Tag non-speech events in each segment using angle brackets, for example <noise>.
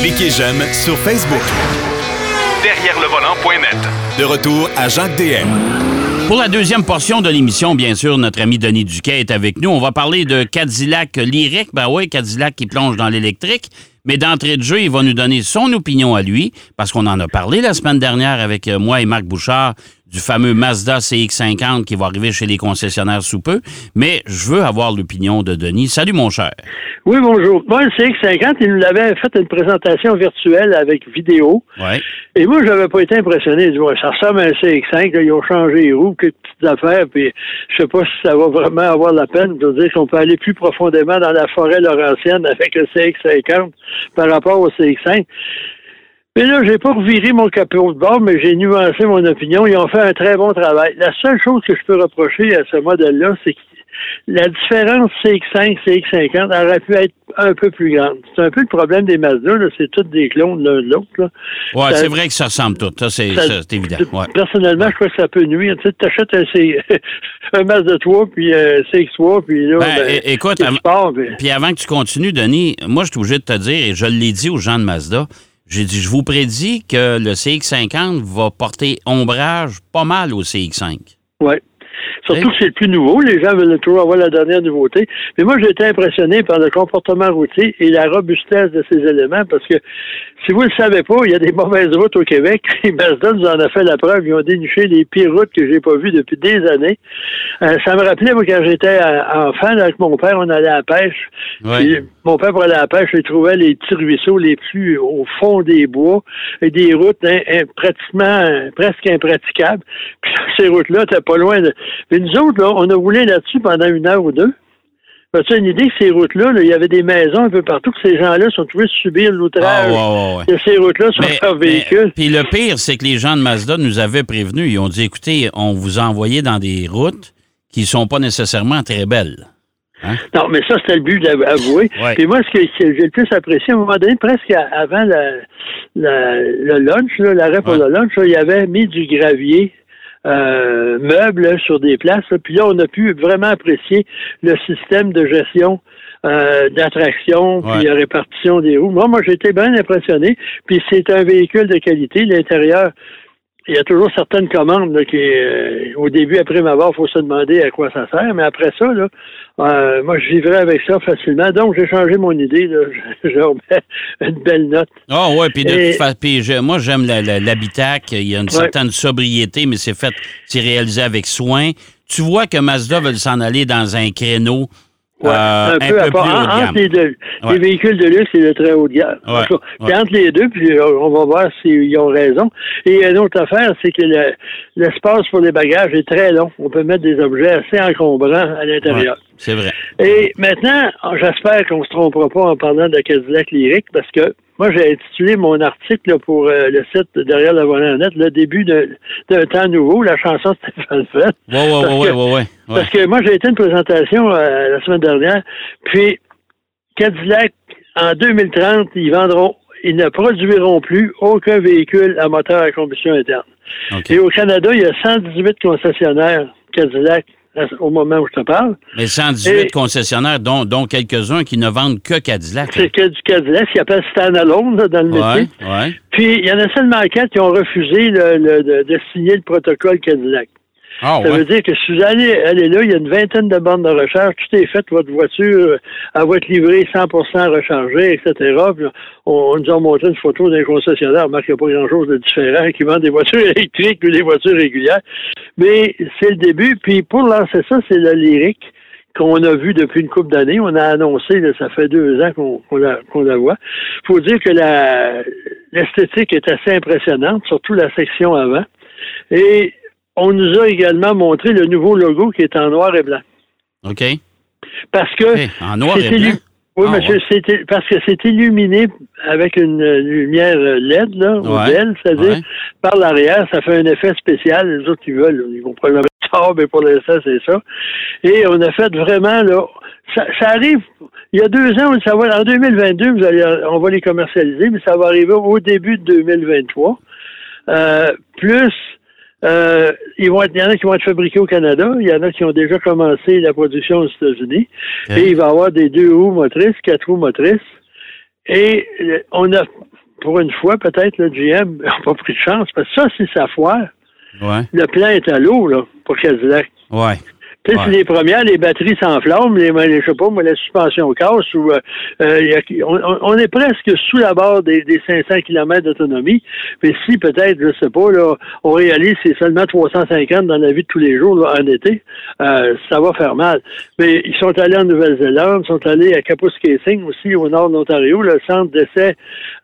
Cliquez j'aime sur Facebook. Derrière le volant.net. De retour à Jacques DM. Pour la deuxième portion de l'émission, bien sûr, notre ami Denis Duquet est avec nous. On va parler de Cadillac lyrique. Ben oui, Cadillac qui plonge dans l'électrique. Mais d'entrée de jeu, il va nous donner son opinion à lui, parce qu'on en a parlé la semaine dernière avec euh, moi et Marc Bouchard du fameux Mazda CX-50 qui va arriver chez les concessionnaires sous peu. Mais je veux avoir l'opinion de Denis. Salut, mon cher. Oui, bonjour. Moi, le CX-50, il nous avait fait une présentation virtuelle avec vidéo. Ouais. Et moi, je n'avais pas été impressionné. Je dis, ouais, ça ressemble à un CX5. là, ils ont changé les roues, quelques petites affaires. Puis, je sais pas si ça va vraiment avoir la peine de dire qu'on peut aller plus profondément dans la forêt laurentienne avec le CX50 par rapport au CX5. Mais là, j'ai pas reviré mon capot de bord, mais j'ai nuancé mon opinion. Ils ont fait un très bon travail. La seule chose que je peux reprocher à ce modèle-là, c'est que la différence CX5, CX50 aurait pu être un peu plus grande. C'est un peu le problème des Mazda, là. C'est tous des clones l'un de l'autre, Ça- c'est vrai que ça ressemble tout. Ça, c'est évident. Ouais. Personnellement, je crois que ça peut nuire. Tu sais, t'achètes un, C... <laughs> un Mazda 3, puis un CX3, puis là, Ben, ben, écoute, tu avant- pars, puis- Puis avant que tu continues, Denis, moi, je suis obligé de te dire, et je l'ai dit aux gens de Mazda, j'ai dit, je vous prédis que le CX-50 va porter ombrage pas mal au CX-5. Ouais. Surtout que c'est le plus nouveau. Les gens veulent toujours avoir la dernière nouveauté. Mais moi, j'ai été impressionné par le comportement routier et la robustesse de ces éléments parce que, si vous ne le savez pas, il y a des mauvaises routes au Québec. <laughs> Et Mazda nous en a fait la preuve. Ils ont déniché les pires routes que j'ai pas vues depuis des années. Euh, ça me rappelait, moi, quand j'étais euh, enfant, avec mon père, on allait à la pêche. Puis, mon père, pour aller à la pêche, il trouvait les petits ruisseaux les plus au fond des bois et des routes hein, hein, pratiquement, euh, presque impraticables. Puis <laughs> ces routes-là, t'es pas loin de... Mais nous autres, là, on a roulé là-dessus pendant une heure ou deux. As-tu une idée que ces routes-là, là, il y avait des maisons un peu partout, que ces gens-là sont trouvés subir l'outrage? Ouais, ouais, ouais. de ces routes-là sur Mais- leur véhicule. Puis le pire, c'est que les gens de Mazda nous avaient prévenus. Ils ont dit, écoutez, on vous a envoyé dans des routes qui sont pas nécessairement très belles. Non, mais ça, c'était le but d'avouer. Ouais. Puis moi, ce que que j'ai le plus apprécié, à un moment donné, presque avant la, la- le lunch, là, l'arrêt pour le lunch, là, il y avait mis du gravier euh, meuble là, sur des places. là. Puis là, on a pu vraiment apprécier le système de gestion euh, d'attraction, puis Ouais. la répartition des roues. Moi, moi, j'ai été bien impressionné. Puis c'est un véhicule de qualité. L'intérieur, il y a toujours certaines commandes là, qui, euh, au début, après m'avoir, il faut se demander à quoi ça sert. Mais après ça, là, euh, moi, je vivrais avec ça facilement. Donc, j'ai changé mon idée. Là. Je, <laughs> je remets une belle note. Ah ouais, puis de moi j'aime l'habitacle, il y a une certaine sobriété, mais c'est fait, c'est réalisé avec soin. Tu vois que Mazda veut s'en aller dans un créneau Ouais, euh, un peu, plus haut de gamme. entre les deux. Ouais. Les véhicules de luxe et de très haut de gamme. Ouais, cas, entre les deux, puis euh, on va voir s'ils ont raison. Et une autre affaire, c'est que le- l'espace pour les bagages est très long. On peut mettre des objets assez encombrants à l'intérieur. C'est vrai. Et maintenant, j'espère qu'on se trompera pas en parlant de Cadillac lyrique parce que moi, j'ai intitulé mon article là, pour euh, le site Derrière le volant net, le début d'un temps nouveau, la chanson Stéphane Fett. Ouais, ouais, Parce ouais, que- ouais, ouais, ouais. Parce que moi, j'ai été une présentation euh, la semaine dernière, puis Cadillac, en 2030, ils vendront, ils ne produiront plus aucun véhicule à moteur à combustion interne. Et au Canada, il y a 118 concessionnaires Cadillac au moment où je te parle. Mais 118 Et- concessionnaires, dont, dont quelques-uns qui ne vendent que Cadillac. C'est que du Cadillac, qu'ils appellent standalone dans le Ouais, métier. ouais. Puis, il y en a seulement quatre qui ont refusé le- le- de, de signer le protocole Cadillac. Ah, Ça ouais. veut dire que si vous allez aller là, il y a une vingtaine de bornes de recharge, tout est fait, votre voiture, euh, elle va être livrée 100% rechargée, etc. Puis on, on nous a montré une photo d'un concessionnaire, remarque qu'il n'y a pas grand-chose de différent, qui vend des voitures <laughs> électriques ou des voitures régulières. Mais c'est le début, puis pour lancer ça, c'est le lyrique qu'on a vu depuis une couple d'années. On a annoncé, là, ça fait deux ans qu'on la, la voit. faut dire que l'esthétique est assez impressionnante, surtout la section avant. Et on nous a également montré le nouveau logo qui est en noir et blanc. OK. Parce que en noir c'est et blanc? Oui, Ah, monsieur, c'était parce que c'est illuminé avec une euh, lumière LED, là, au Ouais, bel, c'est-à-dire ouais. par l'arrière, ça fait un effet spécial. Les autres qui veulent, ils vont probablement <laughs> ça, mais pour l'instant, c'est ça. Et on a fait vraiment, là, ça, ça arrive, il y a deux ans, ça va, en 2022, vous allez, on va les commercialiser, mais ça va arriver au début de 2023. Euh, plus, euh, ils vont être, il y en a qui vont être fabriqués au Canada, il y en a qui ont déjà commencé la production aux États-Unis. Et il va y avoir des deux roues motrices, quatre roues motrices. Et euh, on a, pour une fois, peut-être, le GM <laughs> n'a pas pris de chance, parce que ça, c'est sa foire. Ouais. Le plan est à l'eau, là, pour Cadillac. Ouais. Tu sais, Ouais. c'est les premières, les batteries s'enflamment, les, les, je sais pas, moi, la suspension casse, ou, euh, euh, on, est presque sous la barre des, des 500 km d'autonomie. Mais si, peut-être, je sais pas, là, on réalise c'est seulement 350 dans la vie de tous les jours, là, en été, euh, ça va faire mal. Mais ils sont allés en Nouvelle-Zélande, ils sont allés à Kapuskasing aussi, au nord de l'Ontario, le centre d'essai.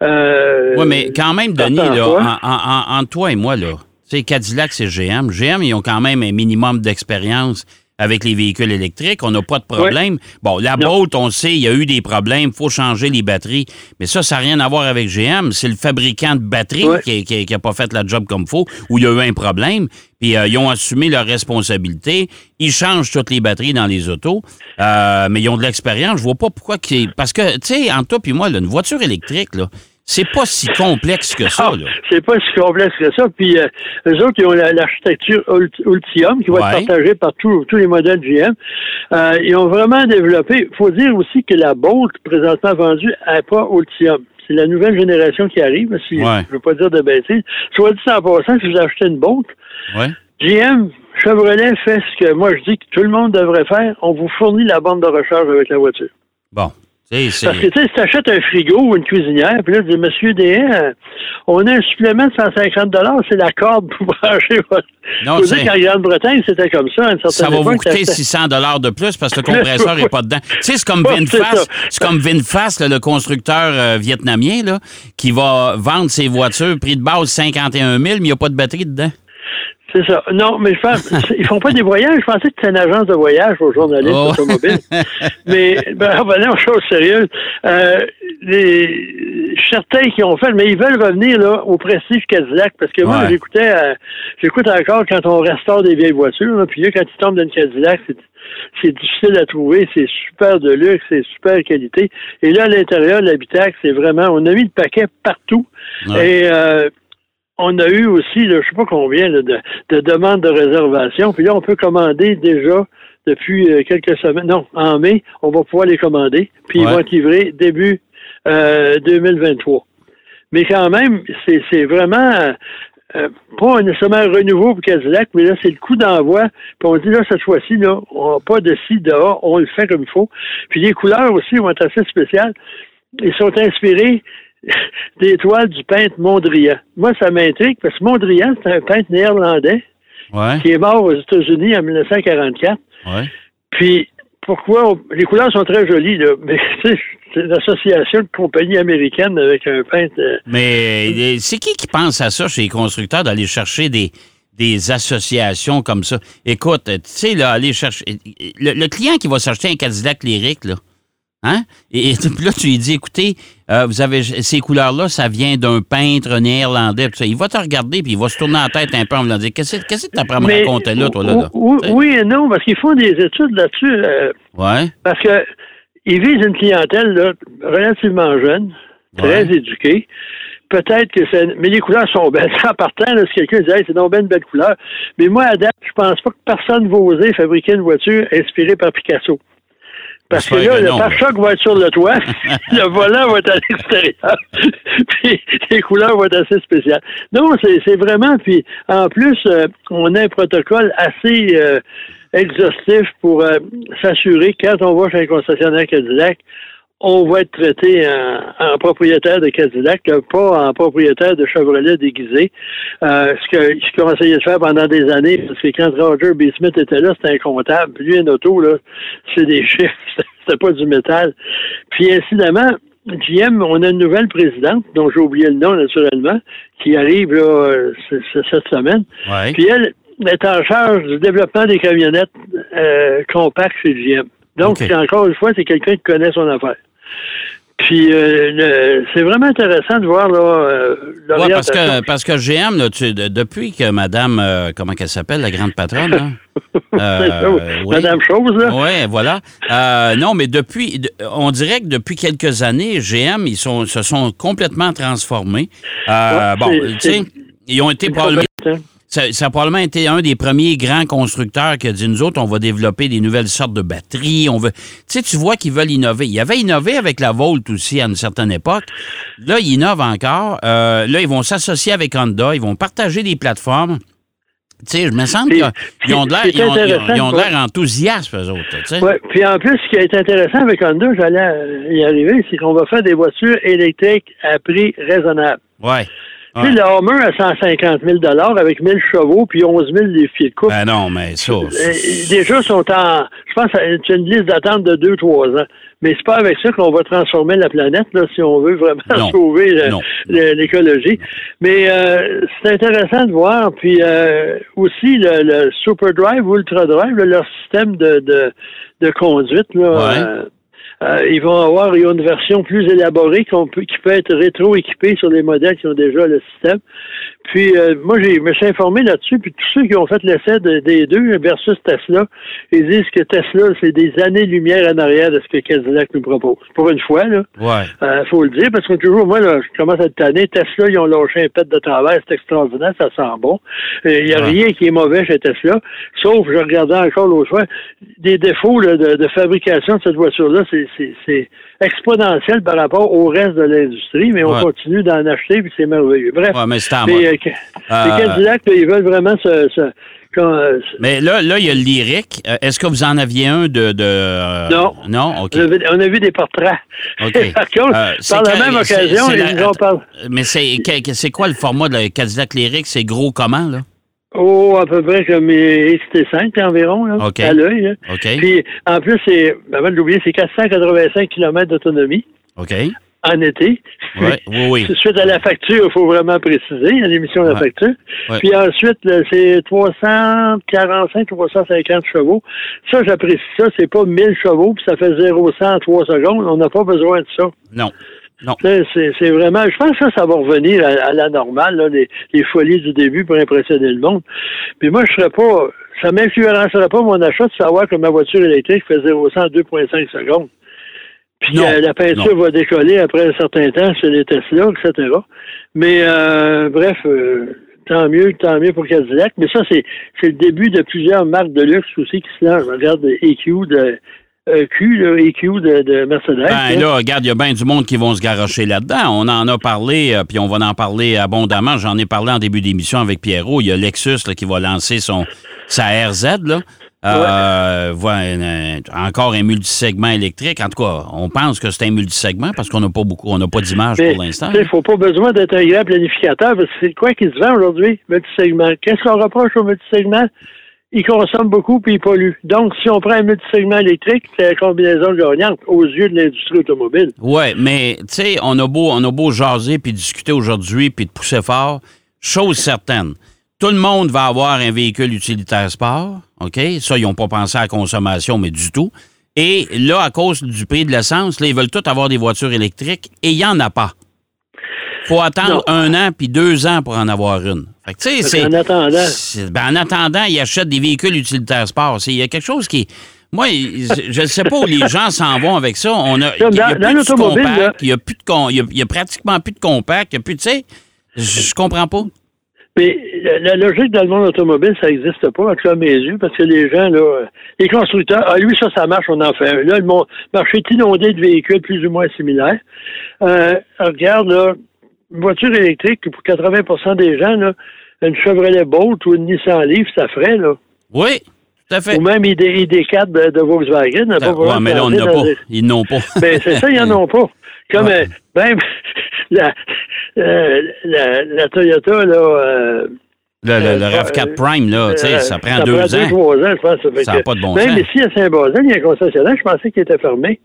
Euh, Oui, mais quand même, Denis, là, en, en- en- entre toi et moi, là, tu sais, Cadillac, c'est GM. GM, ils ont quand même un minimum d'expérience avec les véhicules électriques. On n'a pas de problème. Bon, la Non. Bolt, on sait, il y a eu des problèmes. Il faut changer les batteries. Mais ça, ça n'a rien à voir avec GM. C'est le fabricant de batteries qui n'a pas fait la job comme il faut, où il y a eu un problème. Puis euh, ils ont assumé leur responsabilité. Ils changent toutes les batteries dans les autos. Euh, mais ils ont de l'expérience. Je vois pas pourquoi... Parce que, tu sais, entre toi et moi, là, une voiture électrique, là, c'est pas si complexe que ça. Ah, Là. c'est pas si complexe que ça. Puis euh, eux autres, ils ont la- l'architecture Ult- Ultium qui va Ouais. être partagée par tous tous les modèles GM. Euh, ils ont vraiment développé. Il faut dire aussi que la Bolt, présentement vendue, n'est pas Ultium. C'est la nouvelle génération qui arrive. Si, Ouais. Je ne veux pas dire de bêtises. Soit dit en passant, si vous achetez une Bolt, Ouais. GM, Chevrolet fait ce que moi je dis que tout le monde devrait faire. On vous fournit la bande de recharge avec la voiture. Bon. Parce que, tu sais, si t'achètes un frigo ou une cuisinière, puis là, tu dis, Monsieur DN, euh, on a un supplément de 150 c'est la corde pour <laughs> brancher votre... Non, dire qu'en Grande-Bretagne, c'était comme ça, à une certaine Ça va vous coûter t'achetais- 600 dollars de plus parce que le <laughs> compresseur n'est pas dedans. Tu sais, c'est comme VinFast, c'est comme VinFast, le constructeur euh, vietnamien, là, qui va vendre ses voitures prix de base 51 000, mais il n'y a pas de batterie dedans. C'est ça. Non, mais je pense, <laughs> ils font pas des voyages. Je pensais que c'était une agence de voyage aux journalistes Oh. automobiles. <laughs> mais, ben, revenons aux choses sérieuses. Euh, les, certains qui ont fait, mais ils veulent revenir, là, au prestige Cadillac, parce que moi, Ouais. j'écoutais, euh, j'écoute encore quand on restaure des vieilles voitures, là, puis là, quand ils tombent dans une Cadillac, c'est, c'est difficile à trouver, c'est super de luxe, c'est super qualité. Et là, à l'intérieur, l'habitacle, c'est vraiment, on a mis le paquet partout. Ouais. Et, euh, on a eu aussi, là, je sais pas combien là, de, de demandes de réservation. Puis là, on peut commander déjà depuis euh, quelques semaines. Non, en mai, on va pouvoir les commander. Puis ils vont être livrés début euh, 2023. Mais quand même, c'est c'est vraiment euh, euh, pas nécessairement un renouveau pour Cadillac, mais là, c'est le coup d'envoi. Puis on dit là, cette fois-ci, là, on n'a pas de ci, de A, on le fait comme il faut. Puis les couleurs aussi vont être assez spéciales. Ils sont inspirés <laughs> des toiles du peintre Mondrian. Moi, ça m'intrigue parce que Mondrian, c'est un peintre néerlandais Ouais, qui est mort aux États-Unis en 1944. ouais. Puis, pourquoi on- les couleurs sont très jolies, là, mais <laughs> c'est l'association de compagnies américaines avec un peintre. euh, Mais euh, c'est qui qui pense à ça chez les constructeurs d'aller chercher des, des associations comme ça? Écoute, tu sais, là, aller chercher. Le, le client qui va s'acheter un Cadillac lyrique, là, hein? Et, et puis <laughs> là, tu lui dis, écoutez, euh, vous avez ces couleurs-là, ça vient d'un peintre néerlandais. puis ça. Il va te regarder, puis il va se tourner la tête un peu en voulant dire Qu'est-ce que tu apprends à me raconter là, toi, là? là? Oui, et non, parce qu'ils font des études là-dessus. euh, Ouais, Parce que ils visent une clientèle là, relativement jeune, très Ouais. éduquée. Peut-être que c'est. Mais les couleurs sont belles. <laughs> En partant, là, si quelqu'un dit hey, c'est donc bien une belle couleur. Mais moi, à date, je pense pas que personne va oser fabriquer une voiture inspirée par Picasso. Parce que là, que le pare-choc va être sur le toit, <laughs> le volant va être à l'extérieur, <laughs> puis les couleurs vont être assez spéciales. Non, c'est vraiment, puis en plus, euh, on a un protocole assez euh, exhaustif pour euh, s'assurer quand on va chez un concessionnaire Cadillac, on va être traité en, en propriétaire de Cadillac, pas en propriétaire de Chevrolet déguisé. Euh, ce que ce qu'on essayait de faire pendant des années, parce que quand Roger B. Smith était là, c'était un comptable. Puis lui, un auto, là, c'est des <laughs> chiffres, c'était pas du métal. Puis incidemment, GM, on a une nouvelle présidente, dont j'ai oublié le nom naturellement, qui arrive là, cette semaine. ouais. Puis elle est en charge du développement des camionnettes euh, compactes chez GM. Donc, encore une fois, c'est quelqu'un qui connaît son affaire. Puis, euh, c'est vraiment intéressant de voir là, euh, Ouais, parce que, parce que GM, là, tu- de- depuis que Madame, euh, comment qu'elle s'appelle, la grande patronne, <laughs> là? Euh, oui. Madame Chose, là. Oui, voilà. Euh, non, mais depuis, de- on dirait que depuis quelques années, GM, ils sont, se sont complètement transformés. Euh, Ouais, bon, tu sais, ils ont été probablement. Ça, ça a probablement été un des premiers grands constructeurs qui a dit, nous autres, on va développer des nouvelles sortes de batteries. On veut... Tu sais, tu vois qu'ils veulent innover. Ils avaient innové avec la Volt aussi à une certaine époque. Là, ils innovent encore. Euh, là, ils vont s'associer avec Honda. Ils vont partager des plateformes. Tu sais, je me semble qu'ils ont de l'air- ils ont- ils ont- enthousiastes, eux autres. Ouais. Puis en plus, ce qui est intéressant avec Honda, j'allais euh, y arriver, c'est qu'on va faire des voitures électriques à prix raisonnable. Ouais. Tu sais, Ouais. le Hummer à 150 000 avec 1000 chevaux puis 11 000 les pieds de coupe. Ben non, mais ça. Euh, déjà, sont en. Je pense que c'est une liste d'attente de 2-3 ans. Mais c'est pas avec ça qu'on va transformer la planète, là, si on veut vraiment Non. <laughs> sauver le- l'écologie. Mais euh, c'est intéressant de voir. Puis euh, aussi le, le Super Drive ou Ultra Drive, là, leur système de, de, de conduite, là, Ouais. euh, euh, ils vont avoir une version plus élaborée qu'on peut, qui peut être rétro-équipée sur les modèles qui ont déjà le système. Puis euh, moi, j'ai, je me suis informé là-dessus, puis tous ceux qui ont fait l'essai de- des deux versus Tesla, ils disent que Tesla, c'est des années-lumière en arrière de ce que Cadillac nous propose. Pour une fois, là. Ouais. Euh, faut le dire, parce que toujours, moi, là, je commence à être tanné. Tesla, ils ont lâché un pet de travers, c'est extraordinaire, ça sent bon. Il n'y a Ouais. rien qui est mauvais chez Tesla, sauf, je regardais encore l'autre fois, des défauts là, de, de fabrication de cette voiture-là, c'est- exponentiel par rapport au reste de l'industrie, mais on Ouais. continue d'en acheter, puis c'est merveilleux. Bref, Ouais, mais c'est euh, Euh, les là, ils veulent vraiment se... se- quand, euh, se- Mais là, là, il y a le lyrique. Euh, Est-ce que vous en aviez un de. de euh, Non. Non? OK. on, a vu, des portraits. OK. <laughs> par contre, Euh, par la même occasion, la- ils nous parlé... Mais c'est quoi le format de la Cadillac lyrique? C'est gros comment, là? Oh, à peu près comme les XT5 environ, là, OK. à l'œil. là. OK. Puis, en plus, c'est, avant de l'oublier, c'est 485 km d'autonomie OK. En été. Ouais, <laughs> oui, oui. Suite à la facture, il faut vraiment préciser, à l'émission de la Ouais. facture. Ouais. Puis ensuite, c'est 345, 350 chevaux. Ça, j'apprécie ça. C'est pas 1000 chevaux, puis ça fait 0 100 en 3 secondes. On n'a pas besoin de ça. Non. Non. C'est vraiment, je pense que ça, ça va revenir à, à la normale, là, les, les folies du début pour impressionner le monde. Puis moi, je serais pas, ça m'influencerait pas mon achat de savoir que ma voiture électrique fait 0 100 en 2,5 secondes. Puis Non. euh, la peinture Non. va décoller après un certain temps sur les Tesla, etc. Mais euh, bref, euh, tant mieux, tant mieux pour Cadillac. Mais ça, c'est c'est le début de plusieurs marques de luxe aussi qui se lancent. Regarde EQ de EQ, là, EQ de, de Mercedes. Ben hein. là, regarde, il y a bien du monde qui vont se garrocher là-dedans. On en a parlé, puis on va en parler abondamment. J'en ai parlé en début d'émission avec Pierrot. Il y a Lexus là, qui va lancer son sa RZ, là. Euh, voilà, un- encore un multisegment électrique. En tout cas, on pense que c'est un multisegment parce qu'on n'a pas beaucoup, on n'a pas d'image pour l'instant. Il ne faut pas besoin d'être un grand planificateur parce que c'est quoi qui se vend aujourd'hui, multisegment? Qu'est-ce qu'on reproche au multisegment? Il consomme beaucoup puis il pollue. Donc, si on prend un multisegment électrique, c'est la combinaison gagnante aux yeux de l'industrie automobile. Oui, mais tu sais, on a beau, on a beau jaser puis discuter aujourd'hui puis de pousser fort. Chose certaine, tout le monde va avoir un véhicule utilitaire sport, OK? Ça, ils n'ont pas pensé à la consommation, mais du tout. Et là, à cause du prix de l'essence, là, ils veulent tous avoir des voitures électriques et il n'y en a pas. faut attendre Non. un an puis deux ans pour en avoir une. Fait que, tu sais, c'est... En attendant. c'est- ben, en attendant, ils achètent des véhicules utilitaires sport. Il y a quelque chose qui... Moi, je ne sais pas où les gens s'en vont avec ça. On a, il y a dans- plus de compact, il y a il il pratiquement plus de compact, il y a plus tu sais, je comprends pas. Mais la, logique dans le monde automobile, ça n'existe pas, en tout cas à mes yeux, parce que les gens, là, les constructeurs, ah lui, ça, ça marche, on en fait un. Là, le marché est inondé de véhicules plus ou moins similaires. Euh, regarde, là, une voiture électrique, pour 80% des gens, là, une Chevrolet Bolt ou une Nissan Leaf, ça ferait, là. Oui, tout à fait. Ou même ID, ID4 de, de Volkswagen. pas Ah, besoin ouais, mais là, on n'a dans pas. des- Ils n'ont pas. Ben, c'est ça, ils n'en <laughs> ont pas. Comme, Ouais. euh, même, <laughs> la, euh, la, la Toyota, là, euh, Le, le- le euh, RAV4 Prime, là, tu sais, euh, ça prend deux deux, ans. trois ans, je pense. Ça, fait Ça pas de bon Même sens. ici, à Saint-Basile, il y a un concessionnaire, je pensais qu'il était fermé.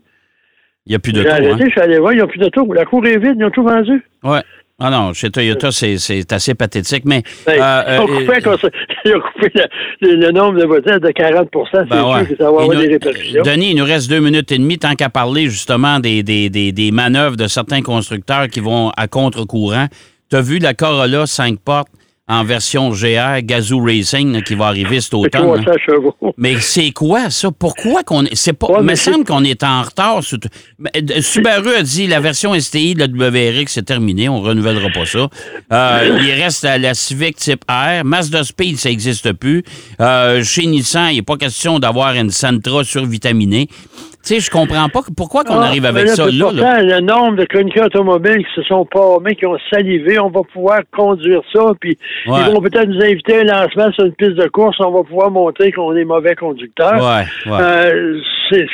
Il n'y a plus de J'ai tour, arrêté, hein? je suis allé voir, ils n'ont plus de tour. La cour est vide, ils ont tout vendu. Ouais. Ah non, chez Toyota, c'est c'est assez pathétique, mais... Ben, euh, ils, ont euh, coupé, un conse- <laughs> ils ont coupé le, le- le nombre de voitures de 40 c'est Ben sûr ouais. que ça va avoir Il nous- des répercussions. Denis, il nous reste deux minutes et demie tant qu'à parler justement des, des, des, des manœuvres de certains constructeurs qui vont à contre-courant. Tu as vu la Corolla 5 portes? En version GR, Gazoo Racing, qui va arriver cet automne. hein. 300 chevaux? Mais c'est quoi ça? Pourquoi qu'on est. C'est pas. Ouais, il me semble qu'on est en retard. sur euh, Subaru a dit la version STI de la WRX, c'est terminé. On renouvellera pas ça. Euh, il reste la, la Civic type R. Mazda Speed, ça n'existe plus. Euh, chez Nissan, il n'est pas question d'avoir une Sentra survitaminée. Tu sais, je comprends pas pourquoi qu'on Ah, arrive avec ça là. le nombre de chroniqueurs automobiles qui se sont formés, qui ont salivé, on va pouvoir conduire ça, puis Ouais. ils vont peut-être nous inviter à un lancement sur une piste de course, on va pouvoir montrer qu'on est mauvais conducteur. Ouais, ouais. Euh, c'est-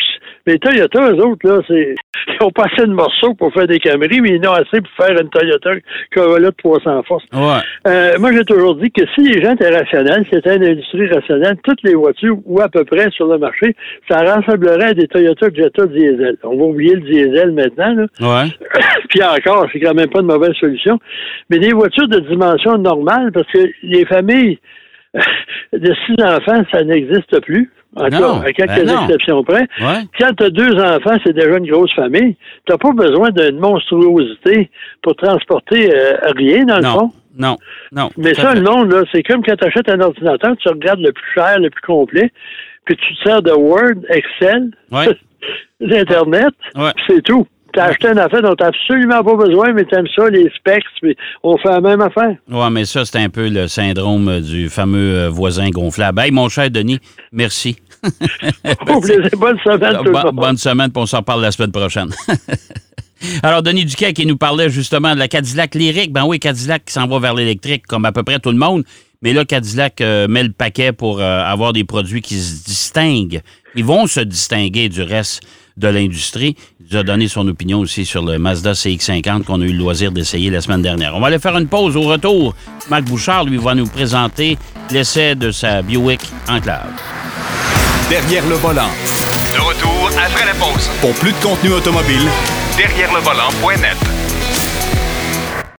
mais Toyota, eux autres, là, c'est, <laughs> ils ont pas assez de morceaux pour faire des Camry, mais ils en ont assez pour faire une Toyota Corolla de 300 forces. Ouais. Euh, moi, j'ai toujours dit que si les gens étaient rationnels, si c'était une industrie rationnelle, toutes les voitures, ou à peu près sur le marché, ça ressemblerait à des Toyota Jetta diesel. On va oublier le diesel maintenant, là. Ouais. <coughs> Puis encore, c'est quand même pas une mauvaise solution. Mais des voitures de dimension normale, parce que les familles <coughs> de six enfants, ça n'existe plus. Non, à quelques ben exceptions près. Ouais. Quand tu as deux enfants, c'est déjà une grosse famille. Tu n'as pas besoin d'une monstruosité pour transporter euh, rien, dans le fond. Non. Non. Mais ça, le monde, c'est comme quand tu achètes un ordinateur, tu regardes le plus cher, le plus complet, puis tu te sers de Word, Excel, Ouais. <laughs> d'Internet, Ouais. puis c'est tout. Tu as acheté une affaire dont tu absolument pas besoin, mais tu aimes ça, les specs, puis on fait la même affaire. Ouais, mais ça, c'est un peu le syndrome euh, du fameux euh, voisin gonflable. Hey, mon cher Denis, merci. <laughs> Plaisir. <laughs> Bonne semaine, tout le monde. bonne semaine, puis on s'en parle la semaine prochaine. <laughs> Alors, Denis Duquet qui nous parlait justement de la Cadillac lyrique. Ben oui, Cadillac qui s'en va vers l'électrique, comme à peu près tout le monde. Mais là, Cadillac euh, met le paquet pour euh, avoir des produits qui se distinguent. Ils vont se distinguer du reste de l'industrie. Il nous a donné son opinion aussi sur le Mazda CX-50 qu'on a eu le loisir d'essayer la semaine dernière. On va aller faire une pause au retour. Marc Bouchard, lui, va nous présenter l'essai de sa Buick Enclave. Derrière le volant. De retour après la pause. Pour plus de contenu automobile, Derrière le volant.net.